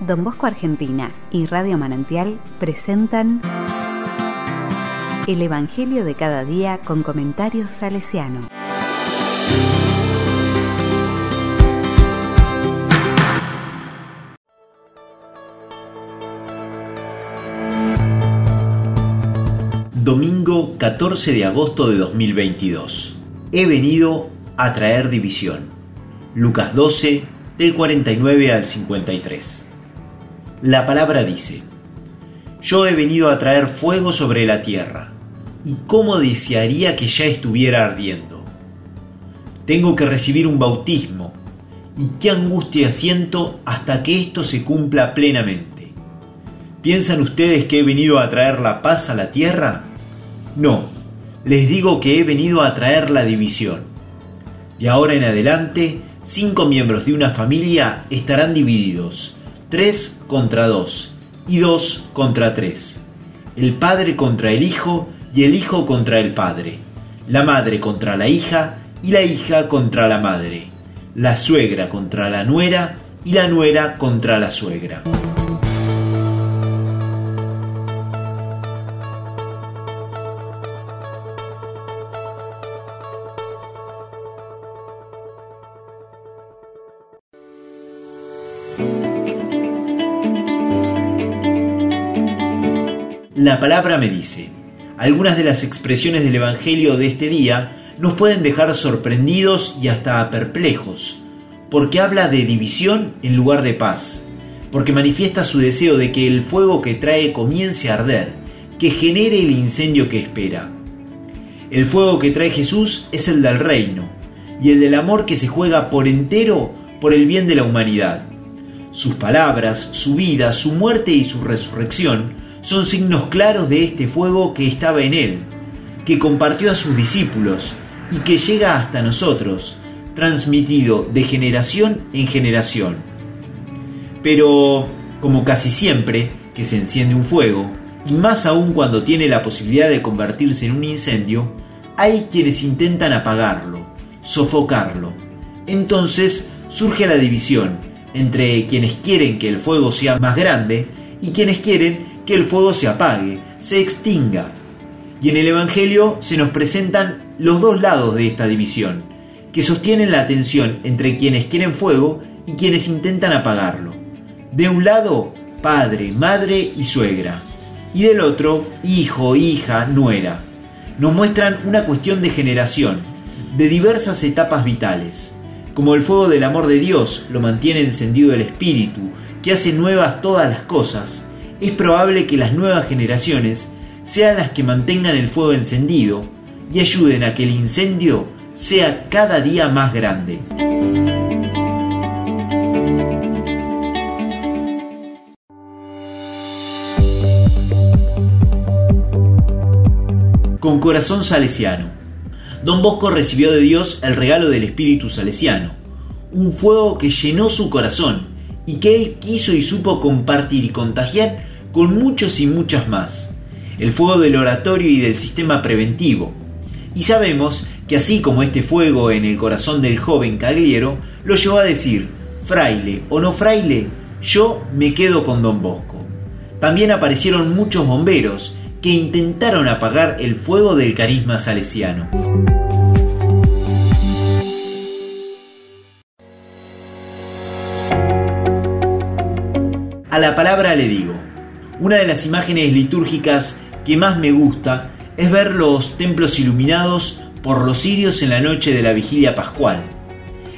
Don Bosco Argentina y Radio Manantial presentan El Evangelio de cada día con comentarios salesiano. Domingo 14 de agosto de 2022. He venido a traer división. Lucas 12, del 49 al 53. La palabra dice, Yo he venido a traer fuego sobre la tierra, y cómo desearía que ya estuviera ardiendo. Tengo que recibir un bautismo, y qué angustia siento hasta que esto se cumpla plenamente. ¿Piensan ustedes que he venido a traer la paz a la tierra? No, les digo que he venido a traer la división. De ahora en adelante, cinco miembros de una familia estarán divididos, tres contra dos y dos contra tres. El padre contra el hijo y el hijo contra el padre. La madre contra la hija y la hija contra la madre. La suegra contra la nuera y la nuera contra la suegra. La palabra me dice, algunas de las expresiones del Evangelio de este día nos pueden dejar sorprendidos y hasta perplejos, porque habla de división en lugar de paz, porque manifiesta su deseo de que el fuego que trae comience a arder, que genere el incendio que espera. El fuego que trae Jesús es el del reino, y el del amor que se juega por entero por el bien de la humanidad. Sus palabras, su vida, su muerte y su resurrección son signos claros de este fuego que estaba en él, que compartió a sus discípulos y que llega hasta nosotros, transmitido de generación en generación. Pero, como casi siempre que se enciende un fuego, y más aún cuando tiene la posibilidad de convertirse en un incendio, hay quienes intentan apagarlo, sofocarlo. Entonces surge la división entre quienes quieren que el fuego sea más grande y quienes quieren que el fuego se apague, se extinga. Y en el Evangelio se nos presentan los dos lados de esta división, que sostienen la tensión entre quienes quieren fuego y quienes intentan apagarlo. De un lado, padre, madre y suegra, y del otro, hijo, hija, nuera. Nos muestran una cuestión de generación, de diversas etapas vitales. Como el fuego del amor de Dios lo mantiene encendido el Espíritu, que hace nuevas todas las cosas, es probable que las nuevas generaciones sean las que mantengan el fuego encendido y ayuden a que el incendio sea cada día más grande. Con corazón salesiano. Don Bosco recibió de Dios el regalo del Espíritu Salesiano, un fuego que llenó su corazón y que él quiso y supo compartir y contagiar con muchos y muchas más. El fuego del oratorio y del sistema preventivo. Y sabemos que así como este fuego en el corazón del joven Cagliero lo llevó a decir, fraile o no fraile, yo me quedo con don Bosco. También aparecieron muchos bomberos que intentaron apagar el fuego del carisma salesiano. A la palabra le digo, una de las imágenes litúrgicas que más me gusta es ver los templos iluminados por los cirios en la noche de la vigilia pascual.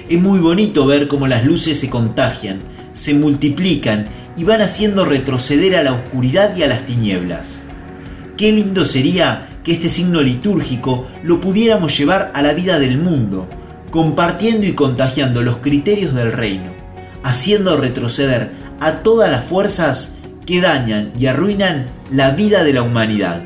Es muy bonito ver cómo las luces se contagian, se multiplican y van haciendo retroceder a la oscuridad y a las tinieblas. Qué lindo sería que este signo litúrgico lo pudiéramos llevar a la vida del mundo, compartiendo y contagiando los criterios del reino, haciendo retroceder a todas las fuerzas que dañan y arruinan la vida de la humanidad.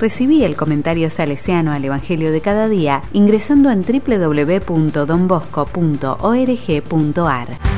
Recibí el comentario salesiano al Evangelio de cada día ingresando en www.donbosco.org.ar.